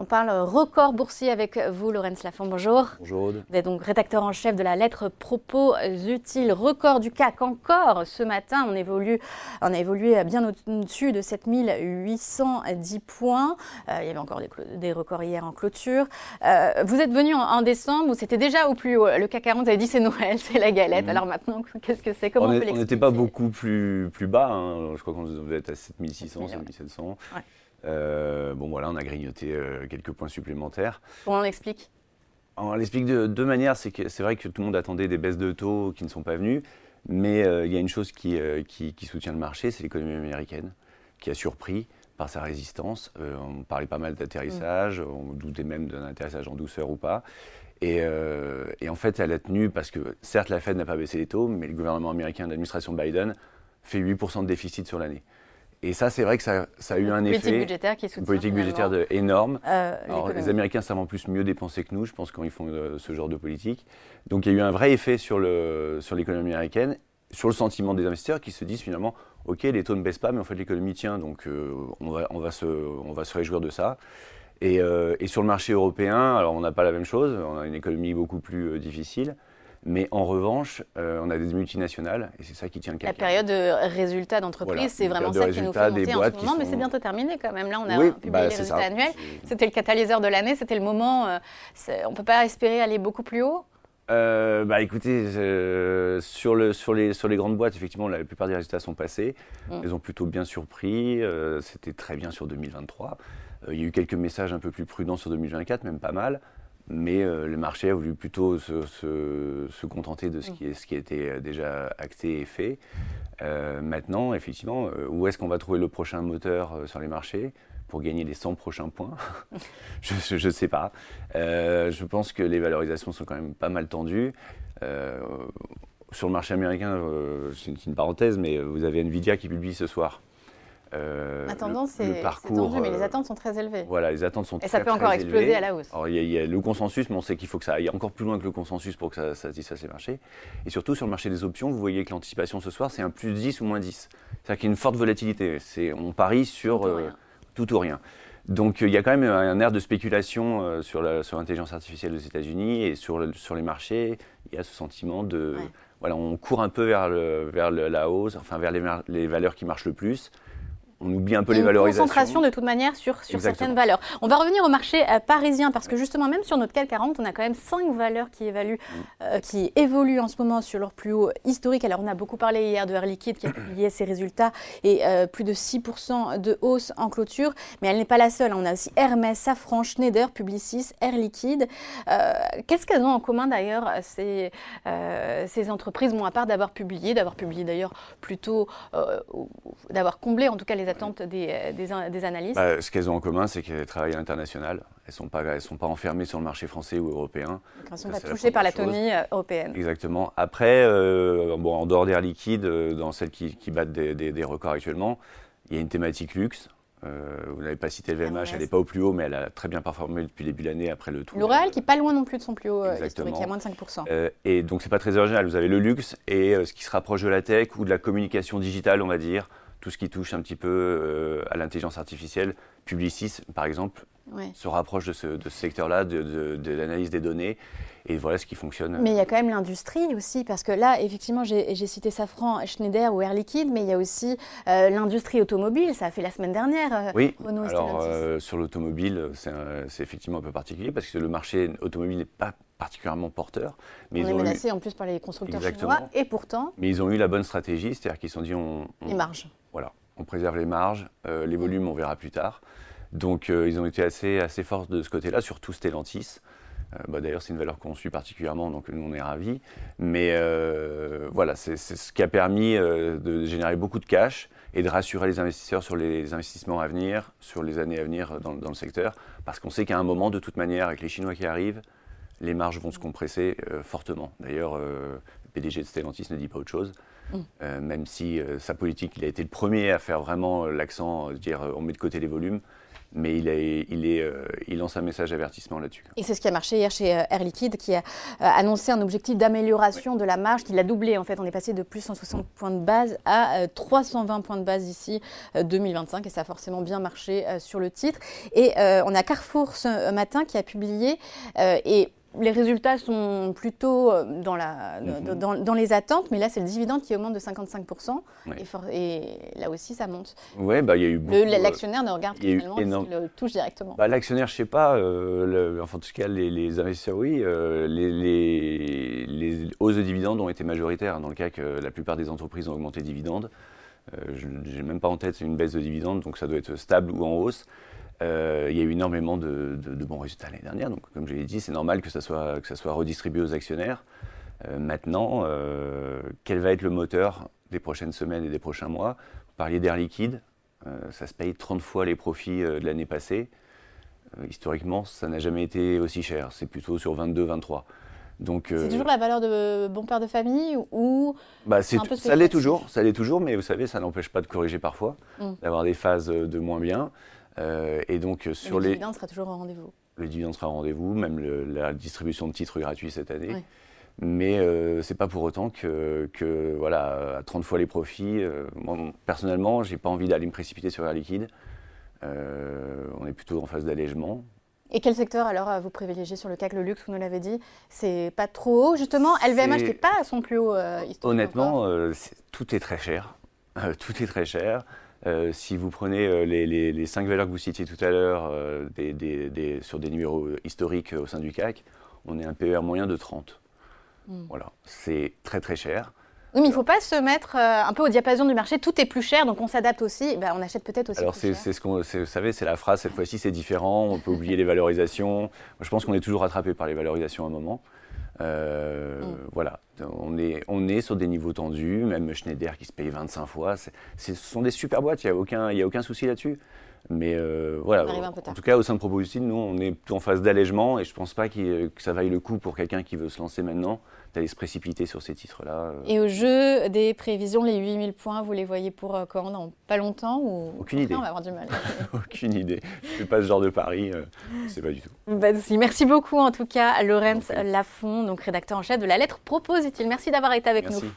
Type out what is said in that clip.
On parle record boursier avec vous, Laurence Lafont. Bonjour. Bonjour. Vous êtes donc rédacteur en chef de la lettre Propos utiles. Record du CAC encore ce matin. On, évolue, on a évolué bien au-dessus de 7810 points. Euh, il y avait encore des, records hier en clôture. Euh, vous êtes venu en, décembre où c'était déjà au plus haut? Le CAC 40, vous avez dit c'est Noël, c'est la galette. Mhm. Alors maintenant, qu'est-ce que c'est? Comment on n'était pas beaucoup plus, plus bas. Hein. Je crois qu'on devait être à 7600, 7700. Ouais. Euh, bon voilà, on a grignoté euh, quelques points supplémentaires. Comment on l'explique On l'explique de deux manières. C'est que c'est vrai que tout le monde attendait des baisses de taux qui ne sont pas venues, mais euh, il y a une chose qui, qui, soutient le marché, c'est l'économie américaine, qui a surpris par sa résistance. on parlait pas mal d'atterrissage, mm. on doutait même d'un atterrissage en douceur ou pas. Et, et, en fait, elle a tenu parce que certes, la Fed n'a pas baissé les taux, mais le gouvernement américain, l'administration Biden, fait 8% de déficit sur l'année. Et ça, c'est vrai que ça, a eu un effet. Politique budgétaire qui soutient. Une politique budgétaire énorme. Euh, Alors, les Américains savent en plus mieux dépenser que nous, je pense, quand ils font euh, ce genre de politique. Donc, il y a eu un vrai effet sur l'économie sur américaine, sur le sentiment des investisseurs qui se disent finalement OK, les taux ne baissent pas, mais en fait, l'économie tient, donc euh, on, va, on, va se, on va se réjouir de ça. Et, et sur le marché européen, alors on n'a pas la même chose, on a une économie beaucoup plus difficile. Mais en revanche, euh, on a des multinationales et c'est ça qui tient le La période de résultats d'entreprise, c'est vraiment ça qui nous fait monter en ce moment, mais c'est bientôt terminé quand même. Là, on a publié bah, les résultats annuels. C'était le catalyseur de l'année, c'était le moment. Euh, on ne peut pas espérer aller beaucoup plus haut? Euh, bah écoutez, sur, le, sur, les, sur les grandes boîtes, effectivement, la plupart des résultats sont passés. Mm. Ils ont plutôt bien surpris. C'était très bien sur 2023. il y a eu quelques messages un peu plus prudents sur 2024, même pas mal mais euh, le marché a voulu plutôt se, contenter de ce qui, est, ce qui était euh, déjà acté et fait. Euh, maintenant, effectivement, où est-ce qu'on va trouver le prochain moteur sur les marchés pour gagner les 100 prochains points? Je ne sais pas. je pense que les valorisations sont quand même pas mal tendues. sur le marché américain, c'est une parenthèse, mais vous avez Nvidia qui publie ce soir euh, la tendance c'est tendu, mais les euh, attentes sont très élevées. Voilà, les attentes sont Et très, ça peut encore exploser à la hausse. il y, a le consensus, mais on sait qu'il faut que ça aille encore plus loin que le consensus pour que ça, satisfasse les marchés. Et surtout, sur le marché des options, vous voyez que l'anticipation ce soir, c'est un plus 10 ou moins 10. C'est-à-dire qu'il y a une forte volatilité. On parie sur tout ou, rien. Euh, Donc il y a quand même un air de spéculation sur l'intelligence artificielle aux États-Unis et sur, sur les marchés. Il y a ce sentiment de. Voilà, on court un peu vers, le, vers la hausse, enfin vers les, les valeurs qui marchent le plus on oublie un peu les valorisations. Concentration de toute manière sur, sur certaines valeurs. On va revenir au marché euh, parisien parce que justement même sur notre CAC 40, on a quand même cinq valeurs qui évaluent, mm. euh, qui évoluent en ce moment sur leur plus haut historique. Alors on a beaucoup parlé hier de Air Liquide qui a publié ses résultats et euh, plus de 6% de hausse en clôture, mais elle n'est pas la seule. On a aussi Hermès, Safran, Schneider, Publicis, Air Liquide. Qu'est-ce qu'elles ont en commun d'ailleurs ces, ces entreprises, bon, à part d'avoir publié, d'avoir publié d'ailleurs plutôt, d'avoir comblé en tout cas les attentes des, euh, des, analystes bah, Ce qu'elles ont en commun, c'est qu'elles travaillent à l'international. Elles ne sont, pas, sont pas enfermées sur le marché français ou européen. elles ne sont pas touchées par la tonnie euh, européenne. Exactement. Après, euh, bon, en dehors d'air liquide, dans celles qui, qui battent des, des, records actuellement, il y a une thématique luxe. vous n'avez pas cité le VMH, elle n'est pas au plus haut, mais elle a très bien performé depuis le début de l'année après le tour. L'Oréal qui n'est pas loin non plus de son plus haut historique, il y a moins de 5%. et donc c'est pas très original, vous avez le luxe et ce qui se rapproche de la tech ou de la communication digitale, on va dire, tout ce qui touche un petit peu euh, à l'intelligence artificielle. Publicis, par exemple, se rapproche de ce, secteur-là, de, l'analyse des données. Et voilà ce qui fonctionne. Mais il y a quand même l'industrie aussi, parce que là, effectivement, j'ai cité Safran, Schneider ou Air Liquide, mais il y a aussi euh, l'industrie automobile. Ça a fait la semaine dernière. Euh, oui, alors sur l'automobile, c'est effectivement un peu particulier, parce que le marché automobile n'est pas particulièrement porteur. Mais on est menacé en plus par les constructeurs chinois, et pourtant... Mais ils ont eu la bonne stratégie, c'est-à-dire qu'ils se sont dit... On, les marges. Voilà, on préserve les marges, euh, les volumes on verra plus tard. Donc euh, ils ont été assez, assez forts de ce côté-là, surtout Stellantis. Euh, bah, D'ailleurs, c'est une valeur qu'on suit particulièrement, donc nous on est ravis. Mais voilà, c'est ce qui a permis de générer beaucoup de cash et de rassurer les investisseurs sur les investissements à venir, sur les années à venir dans, dans le secteur. Parce qu'on sait qu'à un moment, de toute manière, avec les Chinois qui arrivent, les marges vont se compresser fortement. D'ailleurs, le PDG de Stellantis ne dit pas autre chose. Mm. Euh, même si sa politique, il a été le premier à faire vraiment l'accent, dire on met de côté les volumes. mais il, il, est, euh, il lance un message d'avertissement là-dessus. Et c'est ce qui a marché hier chez euh, Air Liquide, qui a annoncé un objectif d'amélioration de la marge, qui l'a doublé. En fait, on est passé de plus 160 points de base à 320 points de base d'ici 2025, et ça a forcément bien marché sur le titre. Et on a Carrefour ce matin qui a publié, et les résultats sont plutôt euh, dans, la, mhm. dans, les attentes, mais là, c'est le dividende qui augmente de 55%. Et, là aussi, ça monte. Oui, bah, il y a eu euh, L'actionnaire ne regarde finalement qu'il le touche directement. Bah, l'actionnaire, je ne sais pas. Euh, enfin, en tout cas, les, investisseurs, oui. les, les, hausses de dividendes ont été majoritaires. Dans le cas que la plupart des entreprises ont augmenté les dividendes. je n'ai même pas en tête une baisse de dividendes, donc ça doit être stable ou en hausse. Euh, il y a eu énormément de, bons résultats l'année dernière, donc comme je l'ai dit, c'est normal que ça, soit, que ça soit redistribué aux actionnaires. Euh, maintenant, euh, quel va être le moteur des prochaines semaines et des prochains mois? Vous parliez d'air liquide, ça se paye 30 fois les profits de l'année passée. historiquement, ça n'a jamais été aussi cher, c'est plutôt sur 22-23. Donc, c'est toujours la valeur de bon père de famille ou bah, ça l'est toujours, ça l'est toujours, mais vous savez, ça n'empêche pas de corriger parfois, mm. d'avoir des phases de moins bien. Euh, et donc sur le les. Le dividende sera toujours au rendez-vous. Le dividende sera au rendez-vous, même la distribution de titres gratuits cette année. Mais euh, c'est pas pour autant que, que, voilà, à 30 fois les profits, euh, moi, personnellement, j'ai pas envie d'aller me précipiter sur Air Liquide. Euh, on est plutôt en phase d'allègement. Et quel secteur alors vous privilégiez sur le CAC Le luxe, vous nous l'avez dit, c'est pas trop haut justement? LVMH n'est pas à son plus haut Honnêtement, tout est très cher. tout est très cher. Euh, si vous prenez euh, les, les, cinq valeurs que vous citiez tout à l'heure euh, des, sur des numéros historiques au sein du CAC, on est un PER moyen de 30. Hmm. Voilà, c'est très très cher. Oui, mais il ne faut pas se mettre un peu au diapason du marché. Tout est plus cher, donc on s'adapte aussi. Ben, on achète peut-être aussi. Alors, c'est ce qu'on, vous savez, c'est la phrase. Cette fois-ci, c'est différent. On peut oublier les valorisations. Je pense qu'on est toujours rattrapé par les valorisations à un moment. Euh, mm. Voilà, on est, on est sur des niveaux tendus, même Schneider qui se paye 25 fois. ce sont des super boîtes, il n'y a, aucun, a aucun souci là-dessus. Mais euh, voilà, en tout cas, au sein de Propositine, nous, on est en phase d'allègement et je ne pense pas que ça vaille le coup pour quelqu'un qui veut se lancer maintenant d'aller se précipiter sur ces titres-là. Euh. Et au jeu des prévisions, les 8000 points, vous les voyez pour euh, quand? Dans pas longtemps ou? Aucune idée. On va avoir du mal. Aucune idée. Je ne fais pas ce genre de pari, euh, sais pas du tout. Merci beaucoup en tout cas, Laurence Lafont, donc rédacteur en chef de la lettre Propose-t-il. Merci d'avoir été avec Merci. nous.